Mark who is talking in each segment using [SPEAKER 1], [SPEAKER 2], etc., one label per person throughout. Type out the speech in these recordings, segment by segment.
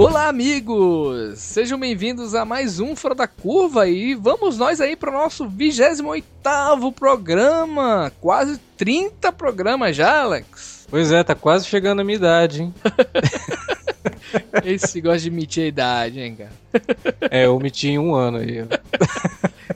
[SPEAKER 1] Olá, amigos! Sejam bem-vindos a mais um Fora da Curva e vamos nós aí para o nosso 28 programa. Quase 30 programas já, Alex.
[SPEAKER 2] Pois é, tá quase chegando a minha idade, hein?
[SPEAKER 1] Esse gosta de mentir a idade, hein, cara?
[SPEAKER 2] É, eu omiti em um ano aí.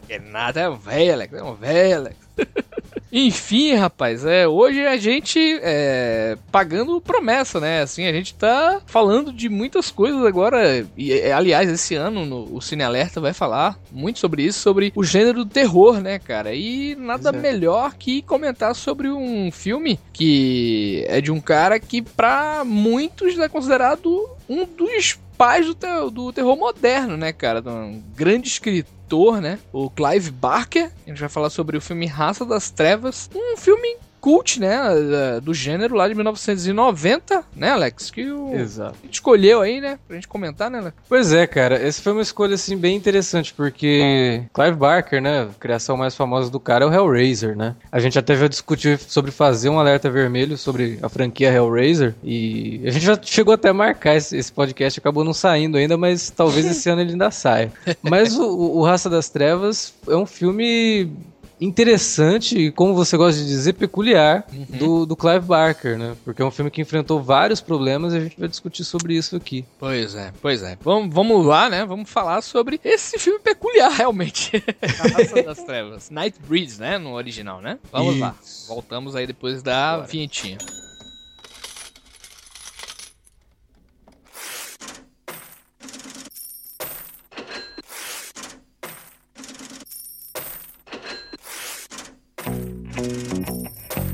[SPEAKER 1] É nada, é um velho, Alex, é um velho, Alex. Enfim, rapaz, é, hoje a gente é, pagando promessa, né? Assim, a gente tá falando de muitas coisas agora. E, é, aliás, esse ano no, o Cine Alerta vai falar muito sobre isso, sobre o gênero do terror, né, cara? E nada é. melhor que comentar sobre um filme que é de um cara que, pra muitos, é considerado um dos pais do, ter do terror moderno, né, cara? Um grande escritor, né? O Clive Barker. A gente vai falar sobre o filme Raça das Trevas. Um filme cult, né, do gênero lá de 1990, né, Alex? Que o
[SPEAKER 2] Exato.
[SPEAKER 1] a gente escolheu aí, né, pra gente comentar, né, Alex?
[SPEAKER 2] Pois é, cara, essa foi uma escolha, assim, bem interessante, porque Clive Barker, né, a criação mais famosa do cara é o Hellraiser, né? A gente até já discutiu sobre fazer um alerta vermelho sobre a franquia Hellraiser, e a gente já chegou até a marcar esse, esse podcast, acabou não saindo ainda, mas talvez esse ano ele ainda saia. Mas o, o Raça das Trevas é um filme interessante e, como você gosta de dizer, peculiar uhum. do, do Clive Barker, né? Porque é um filme que enfrentou vários problemas e a gente vai discutir sobre isso aqui.
[SPEAKER 1] Pois é, pois é. Vamos, vamos lá, né? Vamos falar sobre esse filme peculiar, realmente. A Raça das Trevas. Nightbreed, né? No original, né? Vamos isso. lá. Voltamos aí depois da vinhetinha.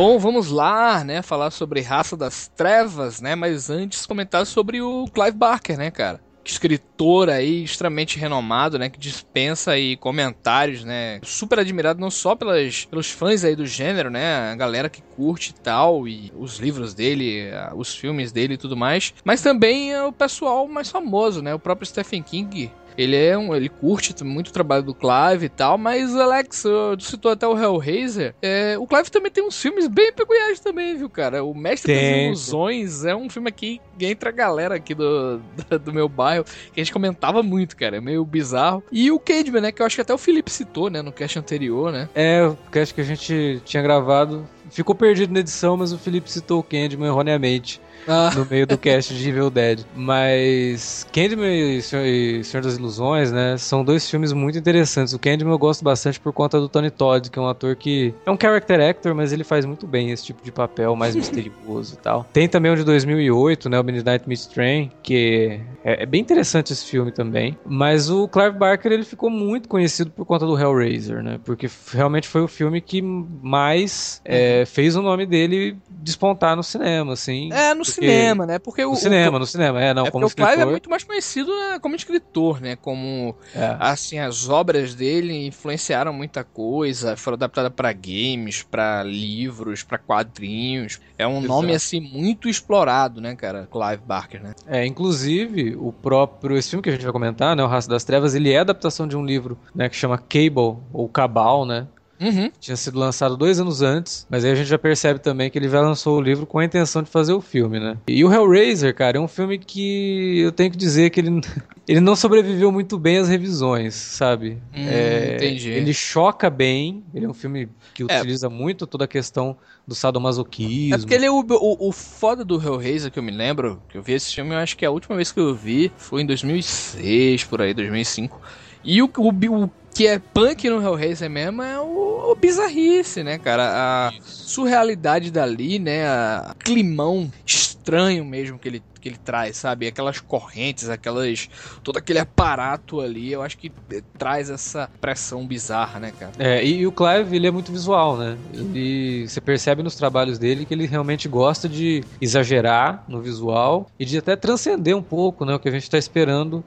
[SPEAKER 1] Bom, vamos lá, né, falar sobre Raça das Trevas, né, mas antes comentar sobre o Clive Barker, né, cara? escritor aí extremamente renomado, né, que dispensa aí comentários, né, super admirado não só pelas, pelos fãs aí do gênero, né, a galera que curte e tal e os livros dele, os filmes dele e tudo mais, mas também é o pessoal mais famoso, né, o próprio Stephen King ele é um, ele curte muito o trabalho do Clive e tal, mas Alex, tu citou até o Hellraiser. É, o Clive também tem uns filmes bem peculiares também, viu, cara? O Mestre das Ilusões é um filme aqui que entra a galera aqui do, do, do, meu bairro, que a gente comentava muito, cara. É meio bizarro. E o Cademan, né? Que eu acho que até o Felipe citou, né? No cast anterior, né?
[SPEAKER 2] É, o cast que a gente tinha gravado. Ficou perdido na edição, mas o Felipe citou o Candyman erroneamente ah. no meio do cast de Evil Dead. Mas Candyman e Senhor, e Senhor, das Ilusões, né, são dois filmes muito interessantes. O Candyman eu gosto bastante por conta do Tony Todd, que é um ator que é um character actor, mas ele faz muito bem esse tipo de papel mais misterioso e tal. Tem também o de 2008, né, o Midnight Meat Train, que é, é, bem interessante esse filme também. Mas o Clive Barker, ele ficou muito conhecido por conta do Hellraiser, né, porque realmente foi o filme que mais é, fez o nome dele despontar no cinema, assim.
[SPEAKER 1] É, no cinema, né? Porque
[SPEAKER 2] no
[SPEAKER 1] o,
[SPEAKER 2] cinema, o, no cinema, é, não, é
[SPEAKER 1] como escritor. O Clive é muito mais conhecido né, como escritor, né? Como, é. assim, as obras dele influenciaram muita coisa, foram adaptadas para games, para livros, para quadrinhos. É um Exato. nome, assim, muito explorado, né, cara? Clive Barker, né?
[SPEAKER 2] É, inclusive, o próprio, esse filme que a gente vai comentar, né, O Raça das Trevas, ele é adaptação de um livro, né, que chama Cable, ou Cabal, né?
[SPEAKER 1] Uhum.
[SPEAKER 2] Tinha sido lançado dois anos antes, mas aí a gente já percebe também que ele já lançou o livro com a intenção de fazer o filme, né? E o Hellraiser, cara, é um filme que eu tenho que dizer que ele, ele não sobreviveu muito bem às revisões, sabe?
[SPEAKER 1] Hum, é, entendi.
[SPEAKER 2] Ele choca bem, ele é um filme que é. utiliza muito toda a questão do sadomasoquismo.
[SPEAKER 1] É porque ele é o, o, o foda do Hellraiser que eu me lembro, que eu vi esse filme, eu acho que a última vez que eu vi foi em 2006, por aí, 2005. E o, o, o que é punk no Hellraiser mesmo é o, o bizarrice, né, cara? A surrealidade dali, né? A climão estranho mesmo que ele, que ele traz, sabe? Aquelas correntes, aquelas. todo aquele aparato ali, eu acho que traz essa pressão bizarra, né, cara?
[SPEAKER 2] É, e, e o Clive, ele é muito visual, né? Ele, você percebe nos trabalhos dele que ele realmente gosta de exagerar no visual e de até transcender um pouco, né? O que a gente está esperando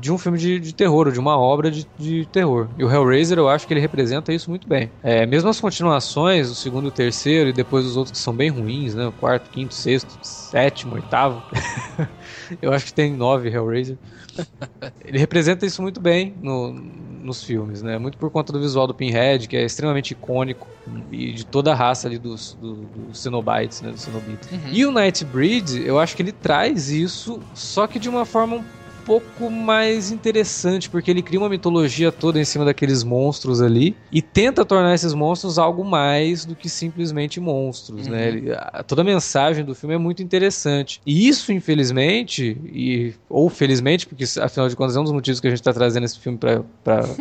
[SPEAKER 2] de um filme de, de terror, ou de uma obra de, de, terror. E o Hellraiser, eu acho que ele representa isso muito bem. É, mesmo as continuações, o segundo e o terceiro, e depois os outros que são bem ruins, né? O quarto, quinto, sexto, sétimo, oitavo. eu acho que tem nove Hellraiser. ele representa isso muito bem no, nos filmes, né? Muito por conta do visual do Pinhead, que é extremamente icônico, e de toda a raça ali dos, do, dos Cenobites, né? Do. Uhum. E o Nightbreed, eu acho que ele traz isso, só que de uma forma um pouco mais interessante, porque ele cria uma mitologia toda em cima daqueles monstros ali e tenta tornar esses monstros algo mais do que simplesmente monstros, né? uhum. né? Ele, a, toda a mensagem do filme é muito interessante. E isso, infelizmente, e, ou felizmente, porque afinal de contas é um dos motivos que a gente está trazendo esse filme para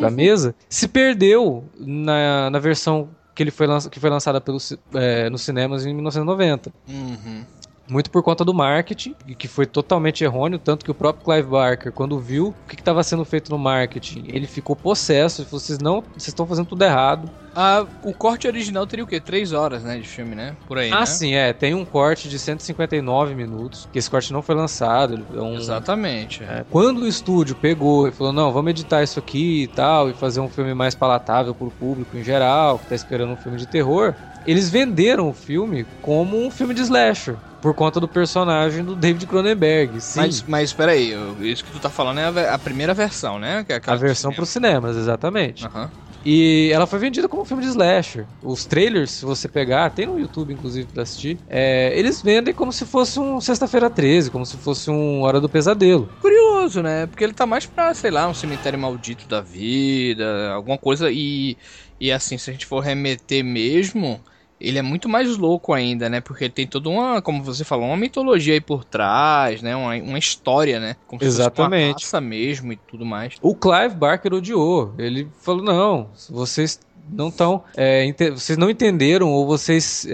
[SPEAKER 2] a mesa, se perdeu na, na versão que ele foi, que foi lançada pelo, é, nos cinemas em 1990. Uhum muito por conta do marketing, que foi totalmente errôneo, tanto que o próprio Clive Barker, quando viu o que estava sendo feito no marketing, ele ficou possesso, ele falou, vocês não, vocês estão fazendo tudo errado.
[SPEAKER 1] Ah, o corte original teria o quê? Três horas, né, de filme, né? Por aí,
[SPEAKER 2] Ah,
[SPEAKER 1] né?
[SPEAKER 2] sim, é. Tem um corte de 159 minutos, que esse corte não foi lançado. É um...
[SPEAKER 1] Exatamente.
[SPEAKER 2] É. Quando o estúdio pegou e falou, não, vamos editar isso aqui e tal, e fazer um filme mais palatável pro público em geral, que tá esperando um filme de terror, eles venderam o filme como um filme de slasher. Por conta do personagem do David Cronenberg, sim.
[SPEAKER 1] Mas, mas peraí, isso que tu tá falando é a, a primeira versão, né?
[SPEAKER 2] É a versão para os cinemas, exatamente. Uhum. E ela foi vendida como um filme de slasher. Os trailers, se você pegar, tem no YouTube, inclusive, pra assistir, é, eles vendem como se fosse um Sexta-feira 13, como se fosse um Hora do Pesadelo.
[SPEAKER 1] Curioso, né? Porque ele tá mais pra, sei lá, um cemitério maldito da vida, alguma coisa. E, e assim, se a gente for remeter mesmo ele é muito mais louco ainda, né? Porque tem toda uma, como você falou, uma mitologia aí por trás, né? Uma, uma história, né?
[SPEAKER 2] Como Exatamente.
[SPEAKER 1] Se fosse mesmo e tudo mais.
[SPEAKER 2] O Clive Barker odiou. Ele falou: não, vocês não estão. É, vocês não entenderam ou vocês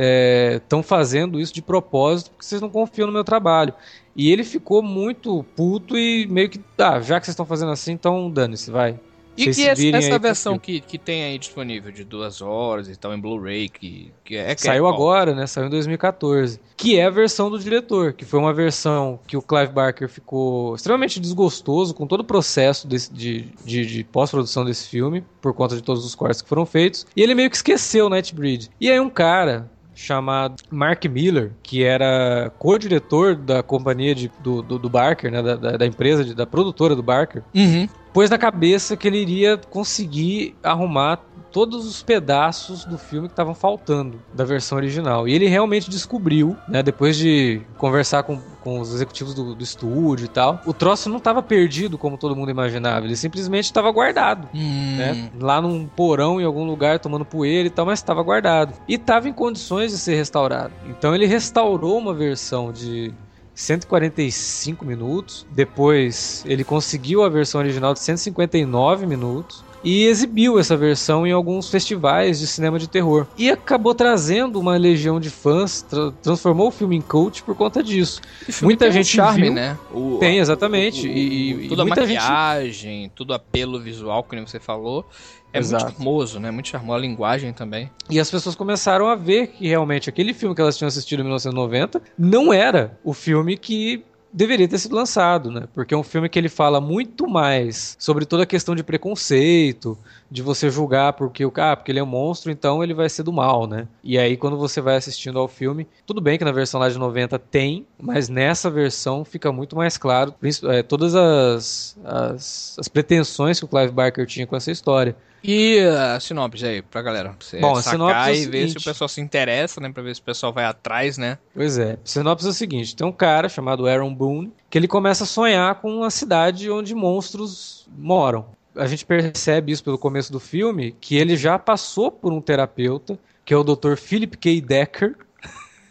[SPEAKER 2] estão é, fazendo isso de propósito porque vocês não confiam no meu trabalho. E ele ficou muito puto e meio que, ah, já que vocês estão fazendo assim, então dane-se, vai.
[SPEAKER 1] E, e essa, essa versão que, que tem aí disponível de duas horas e tal em Blu-ray, que, que é. Que
[SPEAKER 2] Saiu é agora, né? Saiu em 2014. Que é a versão do diretor, que foi uma versão que o Clive Barker ficou extremamente desgostoso com todo o processo de, de, de, de pós-produção desse filme, por conta de todos os cortes que foram feitos. E ele meio que esqueceu o Nightbreed. E aí um cara chamado Mark Miller, que era co-diretor da companhia de, do, do, do, Barker, né, da, da, empresa, de, da produtora do Barker, uhum. Pôs na cabeça que ele iria conseguir arrumar todos os pedaços do filme que estavam faltando da versão original. E ele realmente descobriu, né, depois de conversar com, com os executivos do, do estúdio e tal, o troço não estava perdido como todo mundo imaginava, ele simplesmente estava guardado, hum. né, lá num porão em algum lugar tomando poeira e tal, mas estava guardado. E estava em condições de ser restaurado. Então ele restaurou uma versão de 145 minutos. Depois ele conseguiu a versão original de 159 minutos e exibiu essa versão em alguns festivais de cinema de terror. E acabou trazendo uma legião de fãs, tra transformou o filme em cult por conta disso. Muita gente
[SPEAKER 1] um charme, viu, né?
[SPEAKER 2] O, tem, exatamente. O, o,
[SPEAKER 1] e, toda e muita a maquiagem, gente... tudo apelo visual, como você falou. É Exato. muito charmoso, né? Muito charmoso a linguagem também.
[SPEAKER 2] E as pessoas começaram a ver que realmente aquele filme que elas tinham assistido em 1990 não era o filme que deveria ter sido lançado, né? Porque é um filme que ele fala muito mais sobre toda a questão de preconceito, de você julgar porque o ah, porque ele é um monstro, então ele vai ser do mal, né? E aí quando você vai assistindo ao filme, tudo bem que na versão lá de 90 tem, mas nessa versão fica muito mais claro é, todas as, as, as pretensões que o Clive Barker tinha com essa história.
[SPEAKER 1] E a sinopse aí pra galera, pra você Bom, sacar é e ver se o pessoal se interessa, né, pra ver se o pessoal vai atrás, né?
[SPEAKER 2] Pois é, a sinopse é o seguinte, tem um cara chamado Aaron Boone, que ele começa a sonhar com uma cidade onde monstros moram. A gente percebe isso pelo começo do filme, que ele já passou por um terapeuta, que é o Dr. Philip K. Decker,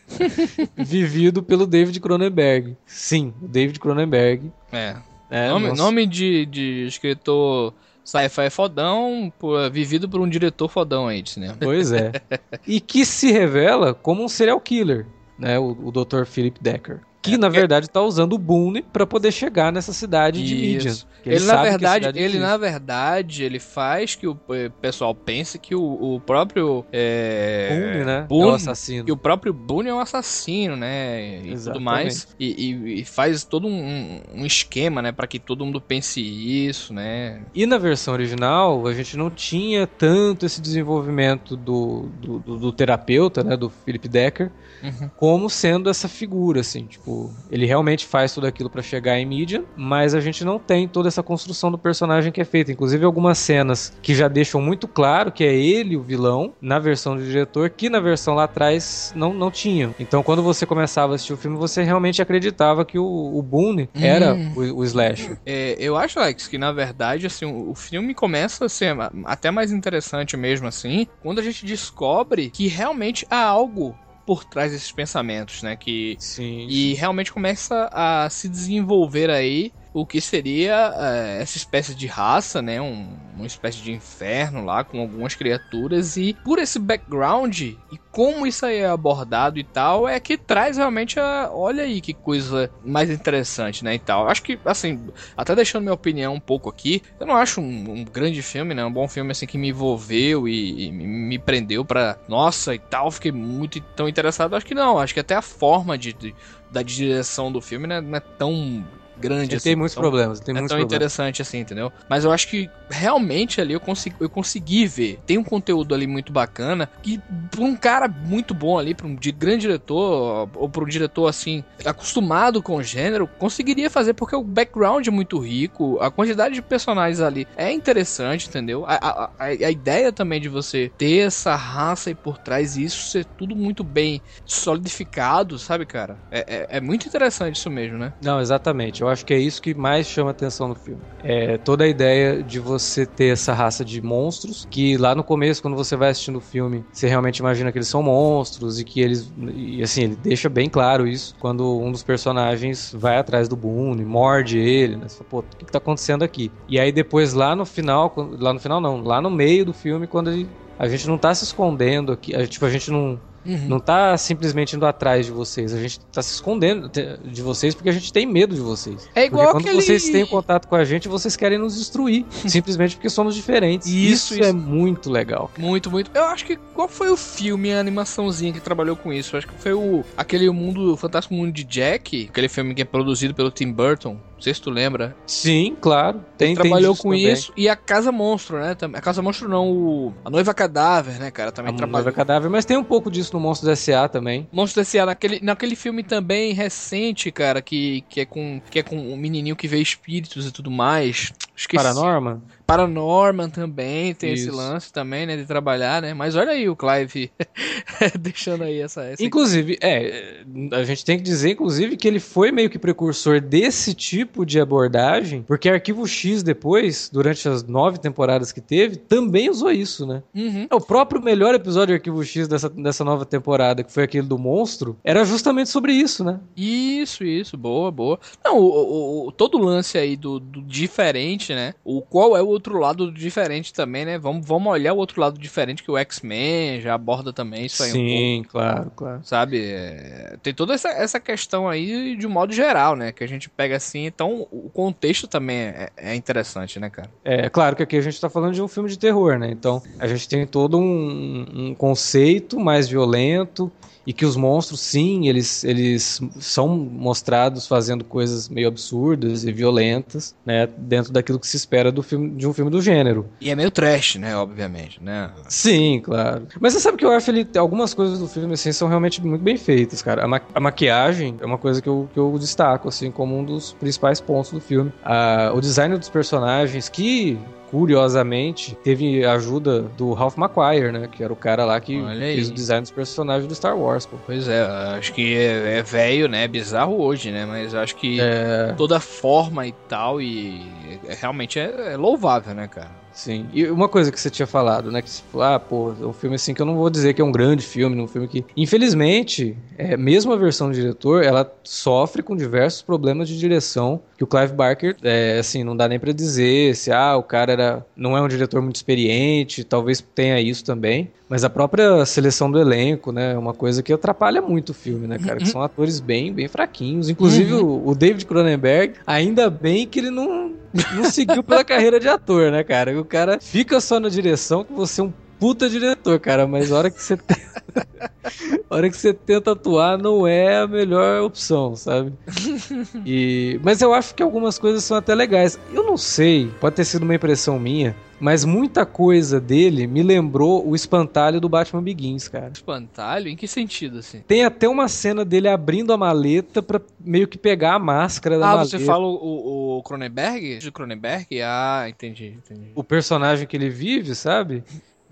[SPEAKER 2] vivido pelo David Cronenberg. Sim, o David Cronenberg.
[SPEAKER 1] É. é nome, nome de, de escritor Sci-fi fodão, vivido por um diretor fodão aí de cinema.
[SPEAKER 2] Pois é. e que se revela como um serial killer, né? O, o Dr. Philip Decker que é, na verdade está usando o Boone para poder chegar nessa cidade de Midian.
[SPEAKER 1] Ele, na verdade, ele na verdade, ele faz que o pessoal pense que o, o próprio é,
[SPEAKER 2] Boone, né,
[SPEAKER 1] Boone, é o assassino. Que o próprio Boone é um assassino, né, e Exatamente. tudo mais, e, e, e, faz todo um, um esquema, né, para que todo mundo pense isso, né.
[SPEAKER 2] E na versão original a gente não tinha tanto esse desenvolvimento do, do, do, do terapeuta, né, do Philip Decker, uhum. como sendo essa figura, assim, tipo, ele realmente faz tudo aquilo para chegar em mídia, mas a gente não tem toda essa construção do personagem que é feita. Inclusive algumas cenas que já deixam muito claro que é ele o vilão, na versão do diretor, que na versão lá atrás não, não tinha. Então quando você começava a assistir o filme, você realmente acreditava que o, o Boone hum. era o, o Slasher.
[SPEAKER 1] É, eu acho, Alex, que na verdade, assim, o, o filme começa a ser até mais interessante mesmo assim, quando a gente descobre que realmente há algo por trás desses pensamentos, né? Que
[SPEAKER 2] sim,
[SPEAKER 1] e realmente começa a se desenvolver aí o que seria é, essa espécie de raça, né? Um, uma espécie de inferno lá com algumas criaturas e por esse background e como isso aí é abordado e tal é que traz realmente a, olha aí que coisa mais interessante, né? E tal. Acho que assim, até deixando minha opinião um pouco aqui, eu não acho um, um grande filme, né? Um bom filme assim que me envolveu e, e me prendeu para nossa e tal, fiquei muito tão interessado. Acho que não. Acho que até a forma de, de da direção do filme né, não é tão grande. Ele
[SPEAKER 2] assim, tem muitos
[SPEAKER 1] tão,
[SPEAKER 2] problemas. Tem
[SPEAKER 1] é
[SPEAKER 2] muitos
[SPEAKER 1] tão
[SPEAKER 2] problemas.
[SPEAKER 1] interessante assim, entendeu? Mas eu acho que realmente ali eu consegui, eu consegui ver. Tem um conteúdo ali muito bacana que pra um cara muito bom ali, pra um de grande diretor, ou pra um diretor assim, acostumado com o gênero, conseguiria fazer porque o background é muito rico, a quantidade de personagens ali é interessante, entendeu? A, a, a, a ideia também de você ter essa raça aí por trás e isso ser tudo muito bem solidificado, sabe, cara? É, é, é muito interessante isso mesmo, né?
[SPEAKER 2] Não, exatamente. Eu acho que é isso que mais chama atenção no filme. É toda a ideia de você ter essa raça de monstros que lá no começo, quando você vai assistindo o filme, você realmente imagina que eles são monstros e que eles. E assim, ele deixa bem claro isso quando um dos personagens vai atrás do Boone, morde ele, né? Você fala, Pô, o que, que tá acontecendo aqui? E aí depois lá no final, lá no final não, lá no meio do filme, quando ele, a gente não tá se escondendo aqui, a, tipo, a gente não Uhum. Não tá simplesmente indo atrás de vocês. A gente tá se escondendo de vocês porque a gente tem medo de vocês.
[SPEAKER 1] É igual
[SPEAKER 2] porque quando vocês têm contato com a gente, vocês querem nos destruir. simplesmente porque somos diferentes. Isso, isso, isso, é muito legal.
[SPEAKER 1] Muito, muito. Eu acho que qual foi o filme, a animaçãozinha que trabalhou com isso? Eu acho que foi o aquele mundo, o Fantástico Mundo de Jack, aquele filme que é produzido pelo Tim Burton. Não sei se tu lembra.
[SPEAKER 2] Sim, claro.
[SPEAKER 1] Tem, Ele trabalhou com também. isso. E a Casa Monstro, né? A Casa Monstro não, o... a Noiva Cadáver, né, cara? Também
[SPEAKER 2] a
[SPEAKER 1] trabalhou.
[SPEAKER 2] Noiva Cadáver, mas tem um pouco disso no Monstros S.A. também.
[SPEAKER 1] Monstros S.A. Naquele, naquele filme também recente, cara, que, que, é com, que é com um menininho que vê espíritos e tudo mais.
[SPEAKER 2] Esqueci. Paranorman?
[SPEAKER 1] Paranorman também tem Isso. esse lance também, né, de trabalhar, né? Mas olha aí o Clive deixando aí essa, essa
[SPEAKER 2] Inclusive, é, a gente tem que dizer inclusive que ele foi meio que precursor desse tipo de abordagem, porque Arquivo X depois, durante as nove temporadas que teve, também usou isso, né?
[SPEAKER 1] Uhum.
[SPEAKER 2] O próprio melhor episódio de Arquivo X dessa, dessa nova temporada, que foi aquele do monstro, era justamente sobre isso, né?
[SPEAKER 1] Isso, isso, boa, boa. Não, o, o todo o lance aí do, do diferente, né? O qual é o outro lado diferente também, né? Vamos, vamos olhar o outro lado diferente que o X-Men já aborda também isso aí
[SPEAKER 2] Sim,
[SPEAKER 1] um
[SPEAKER 2] pouco. claro, claro.
[SPEAKER 1] Sabe? É, tem toda essa, essa questão aí de um modo geral, né? Que a gente pega assim. Então, o contexto também é, é interessante, né, cara?
[SPEAKER 2] É, claro que aqui a gente tá falando de um filme de terror, né? Então, a gente tem todo um, um conceito mais violento e que os monstros, sim, eles, eles são mostrados fazendo coisas meio absurdas e violentas, né, dentro daquilo que se espera do filme, de um filme do gênero.
[SPEAKER 1] E é meio trash, né, obviamente, né?
[SPEAKER 2] Sim, claro. Mas você sabe que eu acho ele algumas coisas do filme assim são realmente muito bem feitas, cara. A, ma a maquiagem é uma coisa que eu, que eu destaco assim como um dos principais pontos do filme. A, o design dos personagens que curiosamente, teve ajuda do Ralph McQuire, né? Que era o cara lá que fez o design dos personagens do Star Wars, pô.
[SPEAKER 1] Pois é, acho que é, é velho, né? É bizarro hoje, né? Mas acho que é... toda forma e tal, e é, realmente é, é louvável, né, cara?
[SPEAKER 2] Sim. E uma coisa que você tinha falado, né? Que você falou, ah, pô, é um filme assim que eu não vou dizer que é um grande filme, um filme que. Infelizmente, é, mesmo a versão do diretor, ela sofre com diversos problemas de direção que o Clive Barker, é, assim, não dá nem para dizer se, ah, o cara era, não é um diretor muito experiente, talvez tenha isso também. Mas a própria seleção do elenco, né, é uma coisa que atrapalha muito o filme, né, cara? Que são atores bem, bem fraquinhos. Inclusive uhum. o, o, David Cronenberg, ainda bem que ele não, não seguiu pela carreira de ator, né, cara? O cara fica só na direção que você é um puta diretor, cara, mas a hora que você tenta, hora que você tenta atuar não é a melhor opção, sabe? E, mas eu acho que algumas coisas são até legais. Eu não sei, pode ter sido uma impressão minha, mas muita coisa dele me lembrou o espantalho do Batman Begins, cara.
[SPEAKER 1] Espantalho? Em que sentido, assim?
[SPEAKER 2] Tem até uma cena dele abrindo a maleta para meio que pegar a máscara da
[SPEAKER 1] ah,
[SPEAKER 2] maleta.
[SPEAKER 1] Ah, você fala o, o Cronenberg? De Cronenberg? Ah, entendi, entendi.
[SPEAKER 2] O personagem que ele vive, sabe?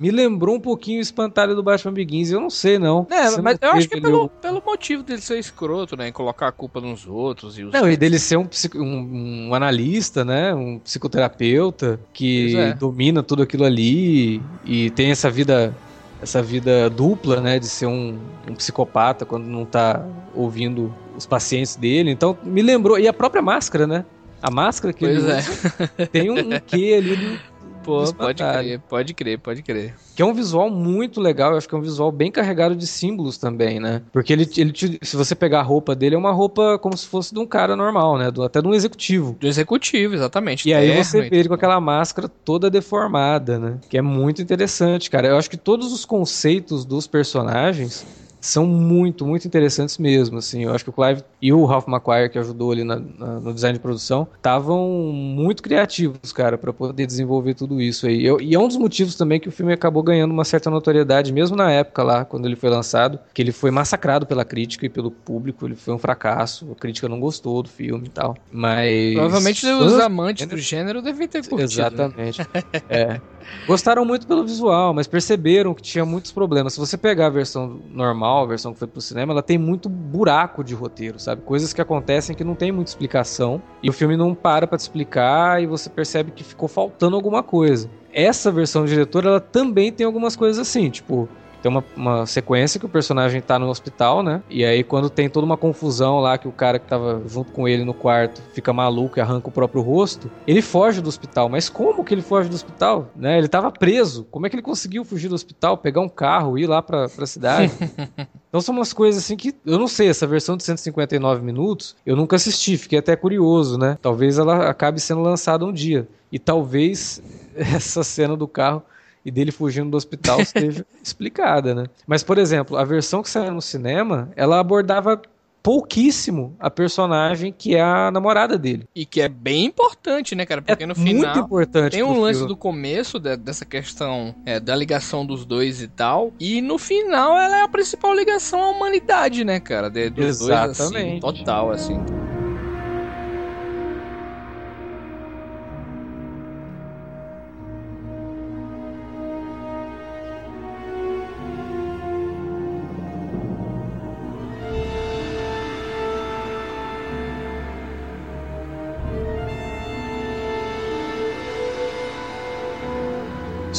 [SPEAKER 2] Me lembrou um pouquinho o espantalho do Batman Begins. Eu não sei, não.
[SPEAKER 1] É, Você mas eu acho que é pelo, pelo motivo dele ser escroto, né? Em colocar a culpa nos outros. E os...
[SPEAKER 2] Não, e dele ser um, um, um analista, né? Um psicoterapeuta que é. domina tudo aquilo ali e tem essa vida essa vida dupla, né, de ser um, um, psicopata quando não tá ouvindo os pacientes dele. Então, me lembrou. E a própria máscara, né? A máscara que
[SPEAKER 1] pois
[SPEAKER 2] ele
[SPEAKER 1] é.
[SPEAKER 2] usa, tem um, um quê ali
[SPEAKER 1] Pô, pode crer, pode crer, pode crer.
[SPEAKER 2] Que é um visual muito legal, eu acho que é um visual bem carregado de símbolos também, né? Porque ele, ele te, se você pegar a roupa dele, é uma roupa como se fosse de um cara normal, né? Do, até de um executivo.
[SPEAKER 1] Do executivo, exatamente.
[SPEAKER 2] E aí você vê ele com aquela máscara toda deformada, né? Que é muito interessante, cara. Eu acho que todos os conceitos dos personagens são muito, muito interessantes mesmo, assim, eu acho que o Clive e o Ralph McQuire, que ajudou ali na, na, no design de produção, estavam muito criativos, cara, para poder desenvolver tudo isso aí, eu, e é um dos motivos também que o filme acabou ganhando uma certa notoriedade, mesmo na época lá, quando ele foi lançado, que ele foi massacrado pela crítica e pelo público, ele foi um fracasso, a crítica não gostou do filme e tal, mas...
[SPEAKER 1] Provavelmente os amantes do gênero devem ter curtido. Né?
[SPEAKER 2] Exatamente, né? é. Gostaram muito pelo visual, mas perceberam que tinha muitos problemas. Se você pegar a versão normal, a versão que foi pro cinema, ela tem muito buraco de roteiro, sabe? Coisas que acontecem que não tem muita explicação. E o filme não para pra te explicar e você percebe que ficou faltando alguma coisa. Essa versão do diretor, ela também tem algumas coisas assim, tipo, tem uma, uma sequência que o personagem tá no hospital, né? E aí, quando tem toda uma confusão lá, que o cara que tava junto com ele no quarto fica maluco e arranca o próprio rosto, ele foge do hospital. Mas como que ele foge do hospital? Né? Ele tava preso. Como é que ele conseguiu fugir do hospital, pegar um carro e ir lá pra, pra cidade? então são umas coisas assim que eu não sei. Essa versão de 159 minutos eu nunca assisti, fiquei até curioso, né? Talvez ela acabe sendo lançada um dia. E talvez essa cena do carro e dele fugindo do hospital esteja explicada, né? Mas, por exemplo, a versão que saiu no cinema, ela abordava pouquíssimo a personagem que é a namorada dele.
[SPEAKER 1] E que é bem importante, né, cara? Porque
[SPEAKER 2] é
[SPEAKER 1] no final
[SPEAKER 2] muito importante
[SPEAKER 1] tem um lance filme. do começo de, dessa questão é, da ligação dos dois e tal. E no final ela é a principal ligação à humanidade, né, cara? De, dos Exatamente. dois, assim, total, assim.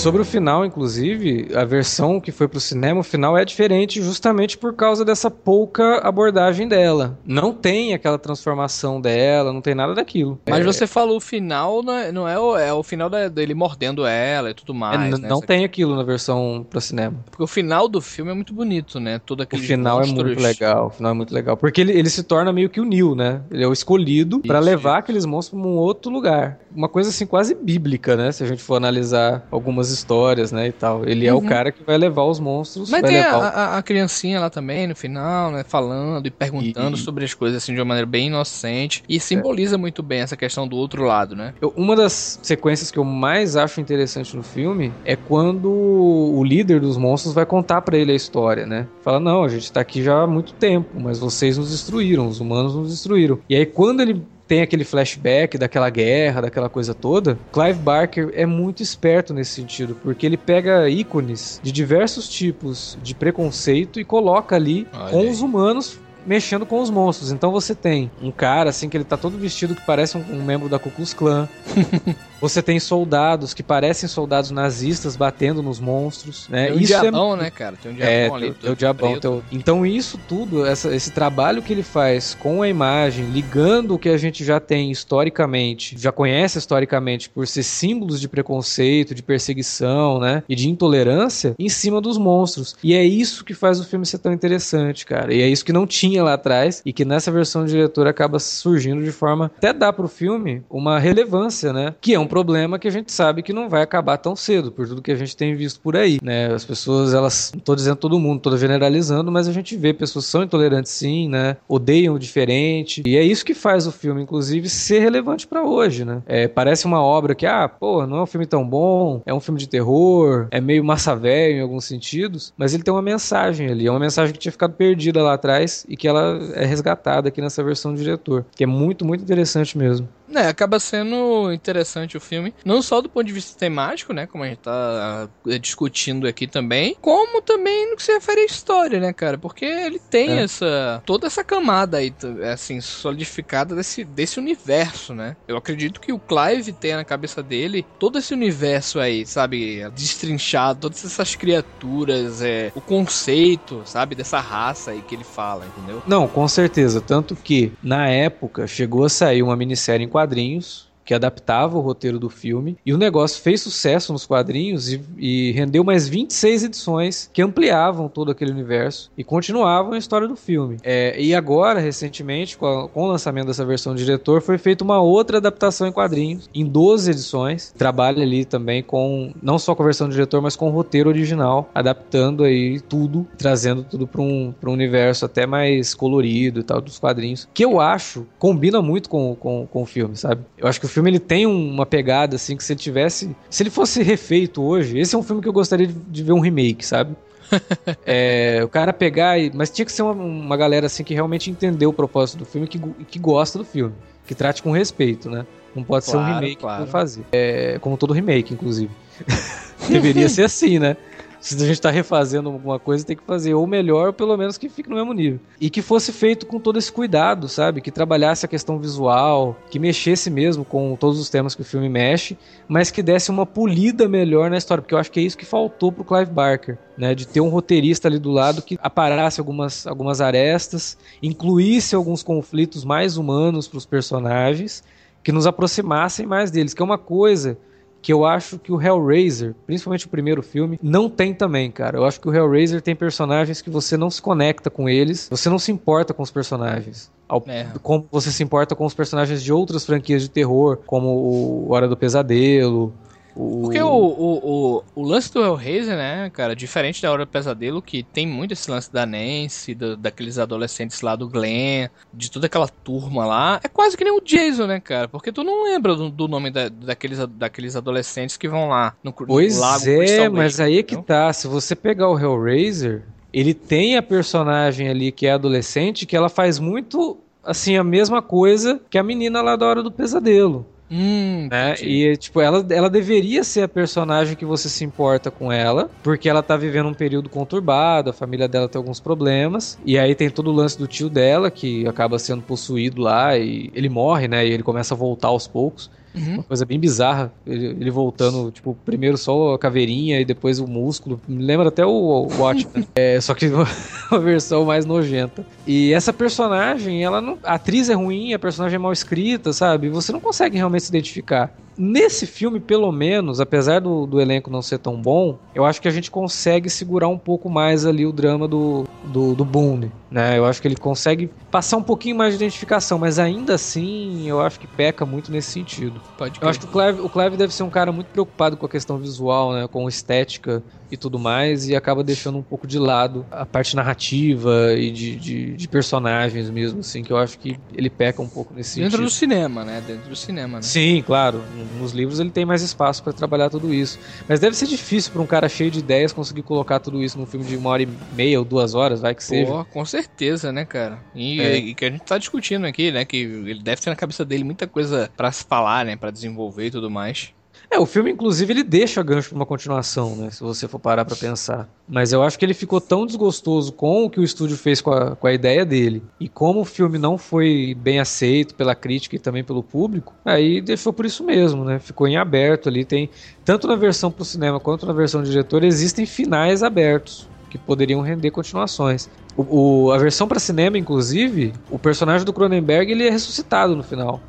[SPEAKER 2] Sobre o final, inclusive, a versão que foi pro cinema, o final é diferente justamente por causa dessa pouca abordagem dela. Não tem aquela transformação dela, não tem nada daquilo.
[SPEAKER 1] Mas é... você falou o final, não é, não é, o, é o final da, dele mordendo ela e tudo mais.
[SPEAKER 2] É,
[SPEAKER 1] né?
[SPEAKER 2] Não tem aquilo na versão pro cinema.
[SPEAKER 1] Porque o final do filme é muito bonito, né? Todo aquele
[SPEAKER 2] O final monstros. é muito legal, o final é muito legal. Porque ele, ele se torna meio que o Neil, né? Ele é o escolhido para levar aqueles monstros para um outro lugar. Uma coisa assim quase bíblica, né? Se a gente for analisar algumas histórias, né, e tal. Ele uhum. é o uhum. cara que vai levar os monstros.
[SPEAKER 1] Mas tem
[SPEAKER 2] a,
[SPEAKER 1] a, a, criancinha lá também, no final, né, falando e perguntando e... sobre as coisas, assim, de uma maneira bem inocente. E simboliza é. muito bem essa questão do outro lado, né?
[SPEAKER 2] Eu, uma das sequências que eu mais acho interessante no filme é quando o líder dos monstros vai contar para ele a história, né? Fala, não, a gente tá aqui já há muito tempo, mas vocês nos destruíram, os humanos nos destruíram. E aí quando ele tem aquele flashback daquela guerra, daquela coisa toda. Clive Barker é muito esperto nesse sentido, porque ele pega ícones de diversos tipos de preconceito e coloca ali Olha com aí. os humanos mexendo com os monstros. Então você tem um cara assim que ele tá todo vestido que parece um, um membro da Ku Klux Klan. Você tem soldados que parecem soldados nazistas batendo nos monstros, né?
[SPEAKER 1] Tem um
[SPEAKER 2] isso
[SPEAKER 1] diabão,
[SPEAKER 2] é...
[SPEAKER 1] né, cara? Tem um
[SPEAKER 2] diabão é,
[SPEAKER 1] ali.
[SPEAKER 2] Tem o diabão. Então isso tudo, essa, esse trabalho que ele faz com a imagem, ligando o que a gente já tem historicamente, já conhece historicamente por ser símbolos de preconceito, de perseguição, né? E de intolerância em cima dos monstros. E é isso que faz o filme ser tão interessante, cara. E é isso que não tinha lá atrás e que nessa versão do diretor acaba surgindo de forma até dá pro filme uma relevância, né? Que é um problema que a gente sabe que não vai acabar tão cedo, por tudo que a gente tem visto por aí, né? As pessoas, elas, não tô dizendo todo mundo, tô generalizando, mas a gente vê pessoas são intolerantes sim, né? Odeiam o diferente. E é isso que faz o filme, inclusive, ser relevante para hoje, né? É, parece uma obra que, ah, pô, não é um filme tão bom, é um filme de terror, é meio massa velho em alguns sentidos, mas ele tem uma mensagem ali, é uma mensagem que tinha ficado perdida lá atrás e que ela é resgatada aqui nessa versão do diretor, que é muito, muito interessante mesmo.
[SPEAKER 1] É, acaba sendo interessante o filme, não só do ponto de vista temático, né, como a gente tá eh, discutindo aqui também, como também no que se refere à história, né, cara, porque ele tem é. essa, toda essa camada aí, assim, solidificada desse, desse universo, né. Eu acredito que o Clive tem na cabeça dele todo esse universo aí, sabe, destrinchado, todas essas criaturas, é, o conceito, sabe, dessa raça aí que ele fala, entendeu?
[SPEAKER 2] Não, com certeza, tanto que na época chegou a sair uma minissérie em quadrinhos quadrinhos que adaptava o roteiro do filme, e o negócio fez sucesso nos quadrinhos e, e, rendeu mais 26 edições que ampliavam todo aquele universo e continuavam a história do filme. É, e agora, recentemente, com, a, com, o lançamento dessa versão do diretor, foi feita uma outra adaptação em quadrinhos, em 12 edições. Trabalha ali também com, não só com a versão do diretor, mas com o roteiro original, adaptando aí tudo, trazendo tudo para um, um universo até mais colorido e tal dos quadrinhos, que eu acho combina muito com, com, com o filme, sabe? Eu acho que o filme ele tem uma pegada assim que se ele tivesse, se ele fosse refeito hoje, esse é um filme que eu gostaria de, de ver um remake, sabe? é, o cara pegar, e, mas tinha que ser uma, uma galera assim que realmente entendeu o propósito do filme, que, que gosta do filme, que trate com respeito, né? Não pode claro, ser um remake claro. que fazer. É, como todo remake, inclusive. Deveria ser assim, né? Se a gente está refazendo alguma coisa, tem que fazer ou melhor, ou pelo menos que fique no mesmo nível. E que fosse feito com todo esse cuidado, sabe? Que trabalhasse a questão visual, que mexesse mesmo com todos os temas que o filme mexe, mas que desse uma polida melhor na história, porque eu acho que é isso que faltou pro Clive Barker, né? De ter um roteirista ali do lado que aparasse algumas, algumas arestas, incluísse alguns conflitos mais humanos para os personagens, que nos aproximassem mais deles, que é uma coisa que eu acho que o Hellraiser, principalmente o primeiro filme, não tem também, cara. Eu acho que o Hellraiser tem personagens que você não se conecta com eles, você não se importa com os personagens. Ao, é. Como você se importa com os personagens de outras franquias de terror, como o Hora do Pesadelo,
[SPEAKER 1] o... Porque o, o, o, o, lance do Hellraiser, né, cara, diferente da Hora do Pesadelo, que tem muito esse lance da Nancy, do, daqueles adolescentes lá do Glenn, de toda aquela turma lá, é quase que nem o Jason, né, cara? Porque tu não lembra do, do nome da, daqueles, daqueles adolescentes que vão lá no,
[SPEAKER 2] pois no lago. Pois é, mas aí é que tá. Se você pegar o Hellraiser, ele tem a personagem ali que é adolescente, que ela faz muito, assim, a mesma coisa que a menina lá da Hora do Pesadelo.
[SPEAKER 1] Hum,
[SPEAKER 2] né? E, tipo, ela, ela deveria ser a personagem que você se importa com ela, porque ela tá vivendo um período conturbado, a família dela tem alguns problemas, e aí tem todo o lance do tio dela, que acaba sendo possuído lá, e ele morre, né? E ele começa a voltar aos poucos. Uhum. Uma coisa bem bizarra. Ele, ele, voltando, tipo, primeiro só a caveirinha e depois o músculo. Me lembra até o, o Watchmen. é, só que uma versão mais nojenta. E essa personagem, ela não. A atriz é ruim, a personagem é mal escrita, sabe? Você não consegue realmente se identificar. Nesse filme, pelo menos, apesar do, do elenco não ser tão bom, eu acho que a gente consegue segurar um pouco mais ali o drama do, do, do Boone, né? Eu acho que ele consegue passar um pouquinho mais de identificação, mas ainda assim eu acho que peca muito nesse sentido. Pode eu acho que o Clive, o Clive deve ser um cara muito preocupado com a questão visual, né? Com estética e tudo mais, e acaba deixando um pouco de lado a parte narrativa e de, de, de, personagens mesmo, assim, que eu acho que ele peca um pouco nesse
[SPEAKER 1] Dentro
[SPEAKER 2] sentido.
[SPEAKER 1] do cinema, né? Dentro do cinema, né?
[SPEAKER 2] Sim, claro. Nos livros ele tem mais espaço para trabalhar tudo isso. Mas deve ser difícil para um cara cheio de ideias conseguir colocar tudo isso num filme de uma hora e meia ou duas horas, vai que seja. Pô,
[SPEAKER 1] com certeza, né, cara? E, é. e, que a gente tá discutindo aqui, né, que ele deve ter na cabeça dele muita coisa para se falar, né, para desenvolver e tudo mais.
[SPEAKER 2] É, o filme, inclusive, ele deixa gancho pra uma continuação, né? Se você for parar pra pensar. Mas eu acho que ele ficou tão desgostoso com o que o estúdio fez com a, com a ideia dele. E como o filme não foi bem aceito pela crítica e também pelo público, aí deixou por isso mesmo, né? Ficou em aberto ali. Tem, tanto na versão pro cinema quanto na versão diretor, existem finais abertos que poderiam render continuações. O, o a versão para cinema, inclusive, o personagem do Cronenberg ele é ressuscitado no final.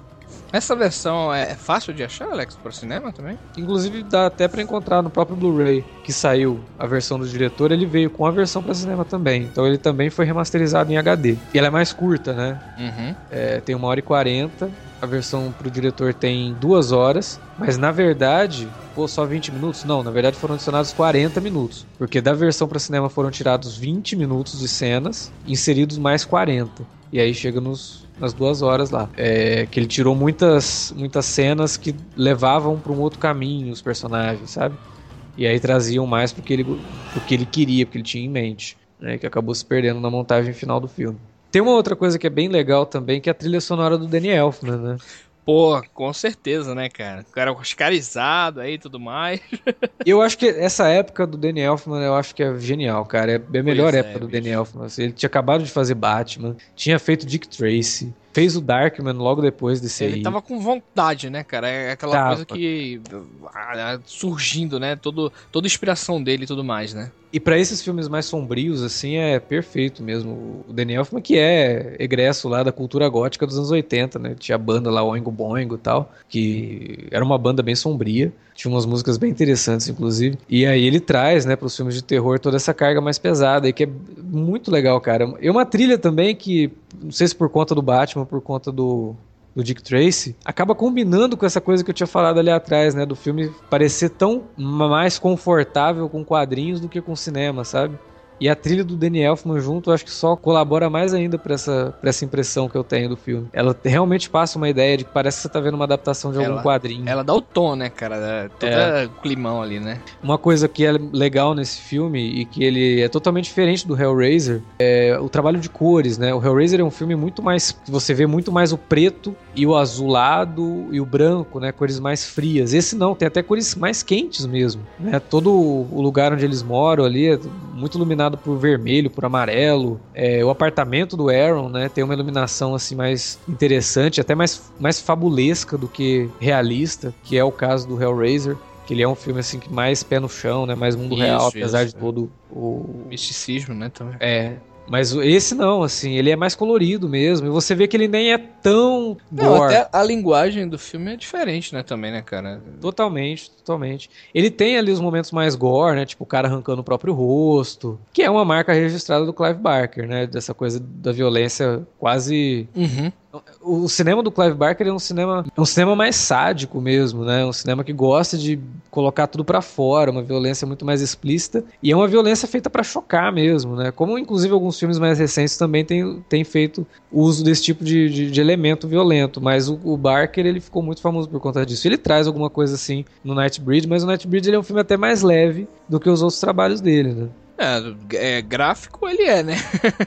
[SPEAKER 1] Essa versão é fácil de achar, Alex, para cinema também?
[SPEAKER 2] Inclusive dá até para encontrar no próprio Blu-ray que saiu a versão do diretor, ele veio com a versão para cinema também. Então ele também foi remasterizado em HD. E ela é mais curta, né?
[SPEAKER 1] Uhum.
[SPEAKER 2] É, tem uma hora e quarenta. A versão pro diretor tem duas horas, mas na verdade, pô, só 20 minutos? Não, na verdade foram adicionados 40 minutos. Porque da versão para cinema foram tirados 20 minutos de cenas, inseridos mais 40. E aí chega nos, nas duas horas lá. É, que ele tirou muitas, muitas cenas que levavam para um outro caminho os personagens, sabe? E aí traziam mais porque ele, porque ele queria, porque ele tinha em mente. Né, que acabou se perdendo na montagem final do filme. Tem uma outra coisa que é bem legal também, que é a trilha sonora do Danny Elfman, né?
[SPEAKER 1] Pô, com certeza, né, cara? O cara oscarizado aí e tudo mais.
[SPEAKER 2] eu acho que essa época do Danny Elfman, eu acho que é genial, cara. É a melhor pois época é, do bicho. Danny Elfman. Ele tinha acabado de fazer Batman, tinha feito Dick Tracy, fez o Darkman logo depois desse
[SPEAKER 1] Ele aí. tava com vontade, né, cara? É aquela tava. coisa que. Ah, surgindo, né? Todo, toda a inspiração dele e tudo mais, né?
[SPEAKER 2] E para esses filmes mais sombrios, assim, é perfeito mesmo. O Daniel Elfman, que é egresso lá da cultura gótica dos anos 80, né? Tinha a banda lá, Oingo Boingo e tal, que era uma banda bem sombria. Tinha umas músicas bem interessantes, inclusive. E aí ele traz, né, pros filmes de terror toda essa carga mais pesada, e que é muito legal, cara. E uma trilha também que, não sei se por conta do Batman, por conta do, do Dick Tracy, acaba combinando com essa coisa que eu tinha falado ali atrás, né? Do filme parecer tão mais confortável com quadrinhos do que com cinema, sabe? E a trilha do Danny Elfman junto, acho que só colabora mais ainda para essa, pra essa impressão que eu tenho do filme. Ela realmente passa uma ideia de que parece que você tá vendo uma adaptação de ela, algum quadrinho.
[SPEAKER 1] Ela dá o tom, né, cara? Todo é. climão ali, né?
[SPEAKER 2] Uma coisa que é legal nesse filme e que ele é totalmente diferente do Hellraiser é o trabalho de cores, né? O Hellraiser é um filme muito mais. Você vê muito mais o preto e o azulado e o branco, né? Cores mais frias. Esse não, tem até cores mais quentes mesmo, né? Todo o lugar onde eles moram ali é muito iluminado por vermelho, por amarelo. É, o apartamento do Aaron, né, tem uma iluminação assim mais interessante, até mais, mais fabulesca do que realista, que é o caso do Hellraiser que ele é um filme assim que mais pé no chão, né, mais mundo isso, real, apesar isso, de todo o
[SPEAKER 1] misticismo, né, também.
[SPEAKER 2] É, mas esse não, assim, ele é mais colorido mesmo. E você vê que ele nem é tão.
[SPEAKER 1] Não, gore. até a linguagem do filme é diferente, né, também, né, cara?
[SPEAKER 2] Totalmente, totalmente. Ele tem ali os momentos mais gore, né? Tipo o cara arrancando o próprio rosto. Que é uma marca registrada do Clive Barker, né? Dessa coisa da violência quase.
[SPEAKER 1] Uhum
[SPEAKER 2] o cinema do Clive Barker é um cinema, um cinema mais sádico mesmo, né? Um cinema que gosta de colocar tudo para fora, uma violência muito mais explícita e é uma violência feita para chocar mesmo, né? Como inclusive alguns filmes mais recentes também têm, têm feito uso desse tipo de, de, de elemento violento, mas o, o, Barker ele ficou muito famoso por conta disso. Ele traz alguma coisa assim no Nightbreed, mas o Nightbreed ele é um filme até mais leve do que os outros trabalhos dele, né?
[SPEAKER 1] É, é, gráfico ele é, né?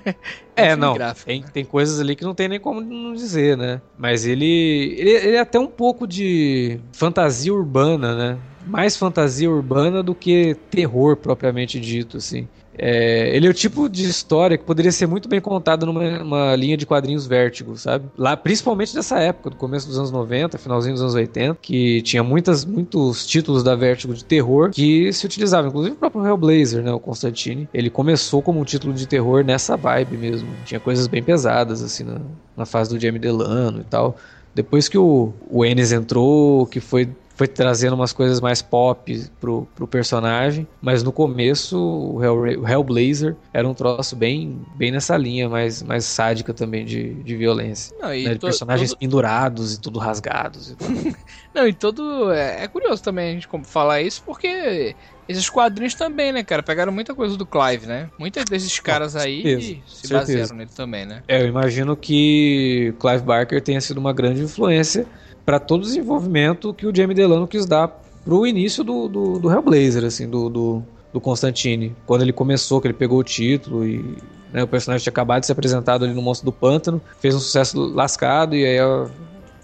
[SPEAKER 2] é, não. Tem, né? tem coisas ali que não tem nem como não dizer, né? Mas ele, ele, ele é até um pouco de fantasia urbana, né? Mais fantasia urbana do que terror propriamente dito, assim. É, ele é o tipo de história que poderia ser muito bem contada numa linha de quadrinhos vértigo, sabe? Lá, principalmente nessa época, do começo dos anos 90, finalzinho dos anos 80, que tinha muitas, muitos títulos da Vértigo de terror que se utilizavam, inclusive o próprio Hellblazer, né? O Constantine. Ele começou como um título de terror nessa vibe mesmo. Tinha coisas bem pesadas, assim, na, na fase do Jamie Delano e tal. Depois que o, o Ennis entrou, que foi foi trazendo umas coisas mais pop pro, pro personagem, mas no começo o, Hell, o Hellblazer era um troço bem, bem nessa linha, mais, mais sádica também de, de violência. Não, né? de to, personagens todo... pendurados e tudo rasgados.
[SPEAKER 1] E Não, e todo. É, é, curioso também a gente falar isso, porque esses quadrinhos também, né, cara? Pegaram muita coisa do Clive, né? Muitos desses caras aí certeza, se certeza. basearam nele também, né?
[SPEAKER 2] É, eu imagino que Clive Barker tenha sido uma grande influência para todo o desenvolvimento que o Jamie Delano quis dar pro início do, do, do Hellblazer, assim, do, do, do, Constantine. Quando ele começou, que ele pegou o título e né, o personagem tinha acabado de ser apresentado ali no Monstro do Pântano, fez um sucesso lascado e aí a,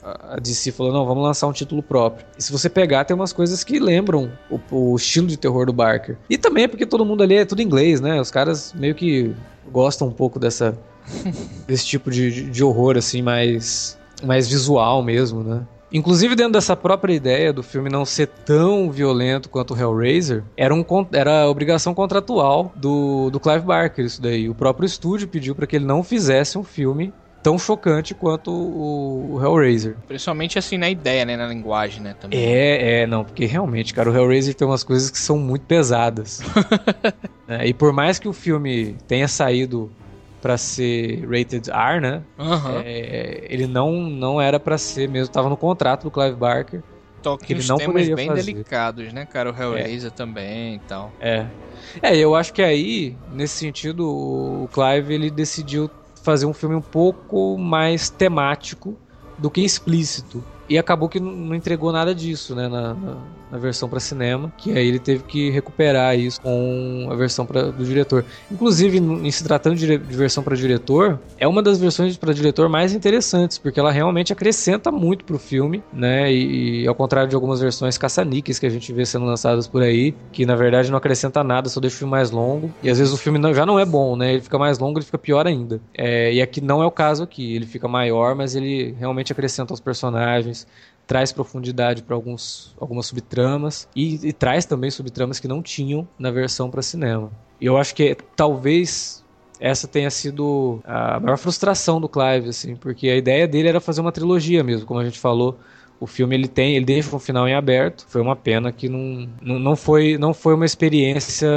[SPEAKER 2] a DC falou, não, vamos lançar um título próprio. E se você pegar, tem umas coisas que lembram o, o estilo de terror do Barker. E também é porque todo mundo ali é tudo inglês, né? Os caras meio que gostam um pouco dessa desse tipo de, de horror, assim, mais, mais visual mesmo, né? Inclusive, dentro dessa própria ideia do filme não ser tão violento quanto o Hellraiser, era, um, era obrigação contratual do, do Clive Barker, isso daí. O próprio estúdio pediu para que ele não fizesse um filme tão chocante quanto o, o, Hellraiser.
[SPEAKER 1] Principalmente assim na ideia, né? Na linguagem, né?
[SPEAKER 2] Também. É, é, não, porque realmente, cara, o Hellraiser tem umas coisas que são muito pesadas. é, e por mais que o filme tenha saído para ser rated R, né?
[SPEAKER 1] Uhum.
[SPEAKER 2] É, ele não, não era para ser mesmo, tava no contrato do Clive Barker.
[SPEAKER 1] Toca que ele não temas bem fazer. delicados, né, cara? O Hellraiser é. também e tal.
[SPEAKER 2] É. É, eu acho que aí, nesse sentido, o Clive ele decidiu fazer um filme um pouco mais temático do que explícito. E acabou que não entregou nada disso, né, na, na, na versão para cinema, que aí ele teve que recuperar isso com a versão pra, do diretor. Inclusive, em se tratando de, de versão para diretor, é uma das versões para diretor mais interessantes, porque ela realmente acrescenta muito pro filme, né, e, e ao contrário de algumas versões caça-níqueis que a gente vê sendo lançadas por aí, que na verdade não acrescenta nada, só deixa o filme mais longo, e às vezes o filme não, já não é bom, né, ele fica mais longo, ele fica pior ainda. É, e aqui não é o caso aqui, ele fica maior, mas ele realmente acrescenta aos personagens, traz profundidade para alguns algumas subtramas e, e, traz também subtramas que não tinham na versão para cinema. E eu acho que talvez essa tenha sido a maior frustração do Clive, assim, porque a ideia dele era fazer uma trilogia mesmo, como a gente falou. O filme ele tem, ele deixa um final em aberto. Foi uma pena que não, não, não foi não foi uma experiência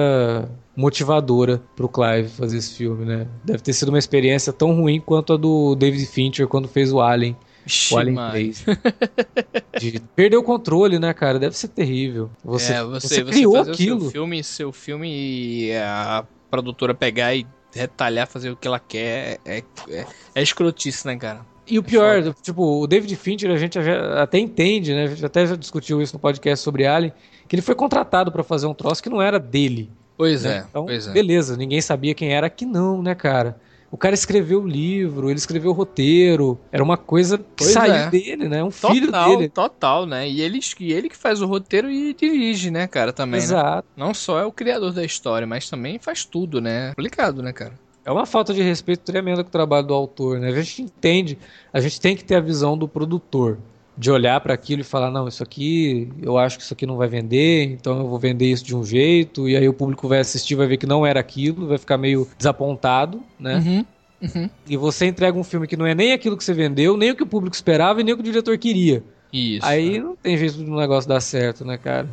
[SPEAKER 2] motivadora pro Clive fazer esse filme, né? Deve ter sido uma experiência tão ruim quanto a do David Fincher quando fez o Alien o Alien 3. de perder o controle, né, cara? Deve ser terrível. Você, é, você, você criou você aquilo.
[SPEAKER 1] Seu filme, seu filme e a produtora pegar e retalhar, fazer o que ela quer, é, é, é escrotice, né, cara?
[SPEAKER 2] E o é pior, é tipo, o David Fincher, a gente até entende, né? A gente até já discutiu isso no podcast sobre Alien, que ele foi contratado para fazer um troço que não era dele.
[SPEAKER 1] Pois
[SPEAKER 2] né?
[SPEAKER 1] é.
[SPEAKER 2] Então,
[SPEAKER 1] pois é.
[SPEAKER 2] beleza, ninguém sabia quem era, que não, né, cara? O cara escreveu o livro, ele escreveu o roteiro. Era uma coisa que pois saiu é. dele, né? Um total, filho dele.
[SPEAKER 1] Total, né? E ele, e ele que faz o roteiro e dirige, né, cara, também. Né?
[SPEAKER 2] Exato.
[SPEAKER 1] Né? Não só é o criador da história, mas também faz tudo, né? Complicado, né, cara?
[SPEAKER 2] É uma falta de respeito tremenda com o trabalho do autor, né? A gente entende, a gente tem que ter a visão do produtor de olhar para aquilo e falar não isso aqui eu acho que isso aqui não vai vender então eu vou vender isso de um jeito e aí o público vai assistir vai ver que não era aquilo vai ficar meio desapontado né
[SPEAKER 1] uhum. Uhum.
[SPEAKER 2] E você entrega um filme que não é nem aquilo que você vendeu, nem o que o público esperava e nem o que o diretor queria.
[SPEAKER 1] Isso.
[SPEAKER 2] Aí não tem jeito do negócio dar certo, né, cara?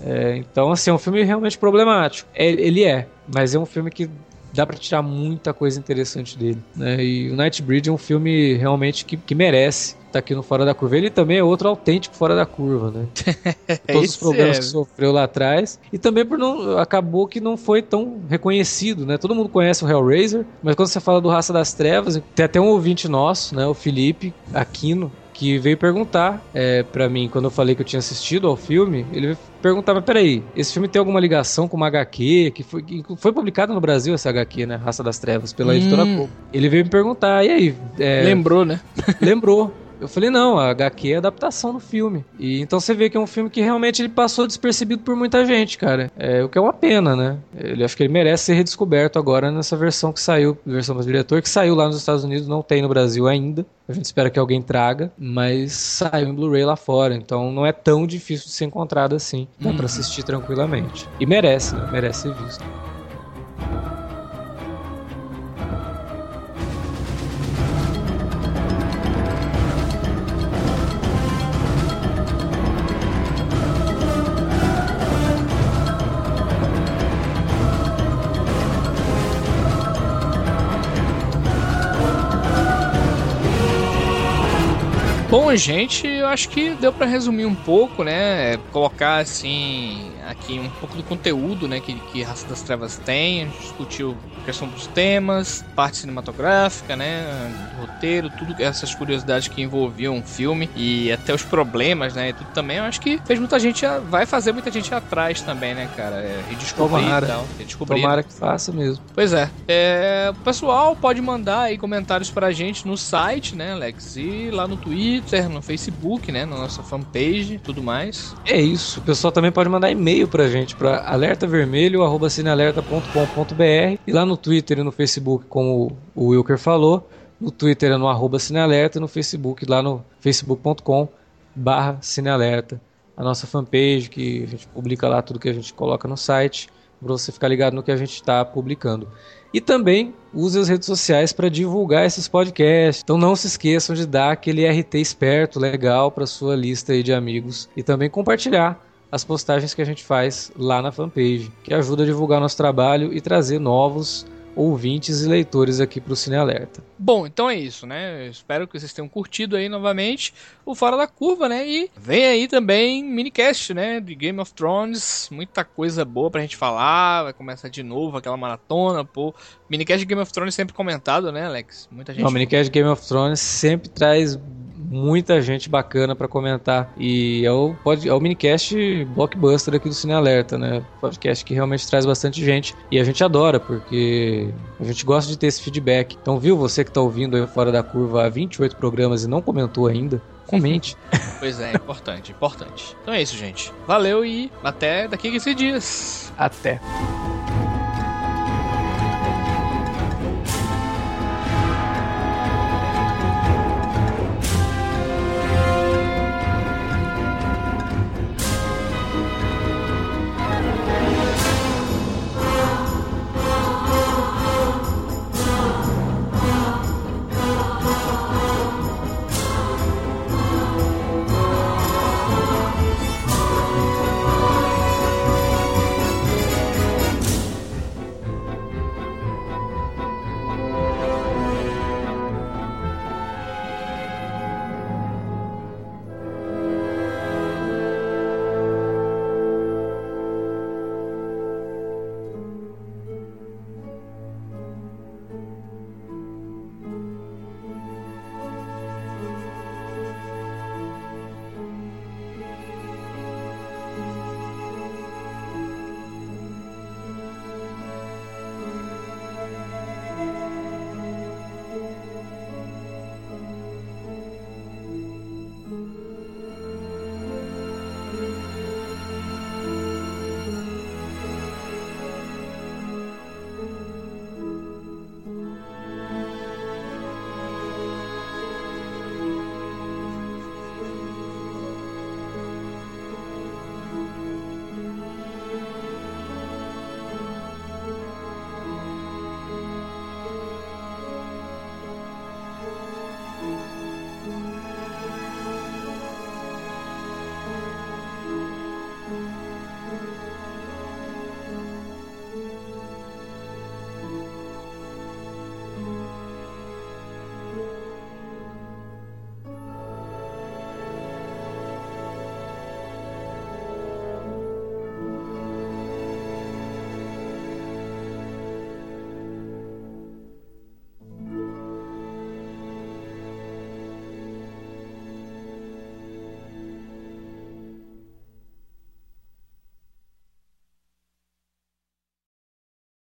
[SPEAKER 2] É, então, assim, é um filme realmente problemático. É, ele é, mas é um filme que dá para tirar muita coisa interessante dele. Né? E o Nightbreed é um filme realmente que, que merece tá aqui no Fora da Curva. Ele também é outro autêntico Fora da Curva, né? Todos os problemas é. que sofreu lá atrás. E também por não. Acabou que não foi tão reconhecido, né? Todo mundo conhece o Hellraiser, mas quando você fala do Raça das Trevas, tem até um ouvinte nosso, né? O Felipe Aquino, que veio perguntar é, para mim, quando eu falei que eu tinha assistido ao filme, ele veio perguntar, mas peraí, esse filme tem alguma ligação com uma HQ, que foi, que foi publicada no Brasil essa HQ, né? Raça das Trevas, pela hum. editora Pô. Ele veio me perguntar, e aí?
[SPEAKER 1] É, lembrou, né?
[SPEAKER 2] lembrou. Eu falei, não, a HQ é adaptação do filme. E então você vê que é um filme que realmente ele passou despercebido por muita gente, cara. É, o que é uma pena, né? Ele acho que ele merece ser redescoberto agora nessa versão que saiu, versão do diretor, que saiu lá nos Estados Unidos, não tem no Brasil ainda. A gente espera que alguém traga, mas saiu em Blu-ray lá fora, então não é tão difícil de ser encontrado assim. Dá hum. para assistir tranquilamente. E merece, né? Merece ser visto.
[SPEAKER 1] Gente, acho que deu para resumir um pouco, né? Colocar assim aqui um pouco do conteúdo, né, que, que Raça das Trevas tem. A gente discutiu questão dos temas, parte cinematográfica, né? Roteiro, tudo essas curiosidades que envolviam o filme e até os problemas, né? E tudo também, eu acho que fez muita gente, vai fazer muita gente atrás também, né, cara? É, redescobrir
[SPEAKER 2] Tomara.
[SPEAKER 1] e tal. Redescobrir.
[SPEAKER 2] Tomara que faça mesmo.
[SPEAKER 1] Pois é. é. O pessoal pode mandar aí comentários pra gente no site, né, Alex? E lá no Twitter, no Facebook, né? Na nossa fanpage tudo mais.
[SPEAKER 2] É isso. O pessoal também pode mandar e-mail pra gente pra alertavermelho.cinealerta.com.br e lá no Twitter e no Facebook, como o Wilker falou. No Twitter é no arroba Cinealerta e no Facebook lá no facebook.com barra Cinealerta. A nossa fanpage, que a gente publica lá tudo que a gente coloca no site, para você ficar ligado no que a gente está publicando. E também use as redes sociais para divulgar esses podcasts. Então não se esqueçam de dar aquele RT esperto, legal para sua lista de amigos e também compartilhar as postagens que a gente faz lá na fanpage, que ajuda a divulgar nosso trabalho e trazer novos ouvintes e leitores aqui para o Cine Alerta.
[SPEAKER 1] Bom, então é isso, né? Eu espero que vocês tenham curtido aí novamente o Fora da Curva, né? E vem aí também minicast, né? De Game of Thrones, muita coisa boa pra gente falar. Vai começar de novo aquela maratona, pô. Minicast de Game of Thrones sempre comentado, né, Alex?
[SPEAKER 2] Muita gente. O minicast de Game of Thrones sempre traz muita gente bacana para comentar. E é o, pod, é o minicast blockbuster aqui do Cine Alerta, né? Podcast que realmente traz bastante gente. E a gente adora, porque a gente gosta de ter esse feedback. Então, viu, você que tá ouvindo aí fora da curva há 28 programas e não comentou ainda, comente.
[SPEAKER 1] pois é, importante, importante. Então é isso, gente. Valeu e até daqui a 15 dias.
[SPEAKER 2] Até.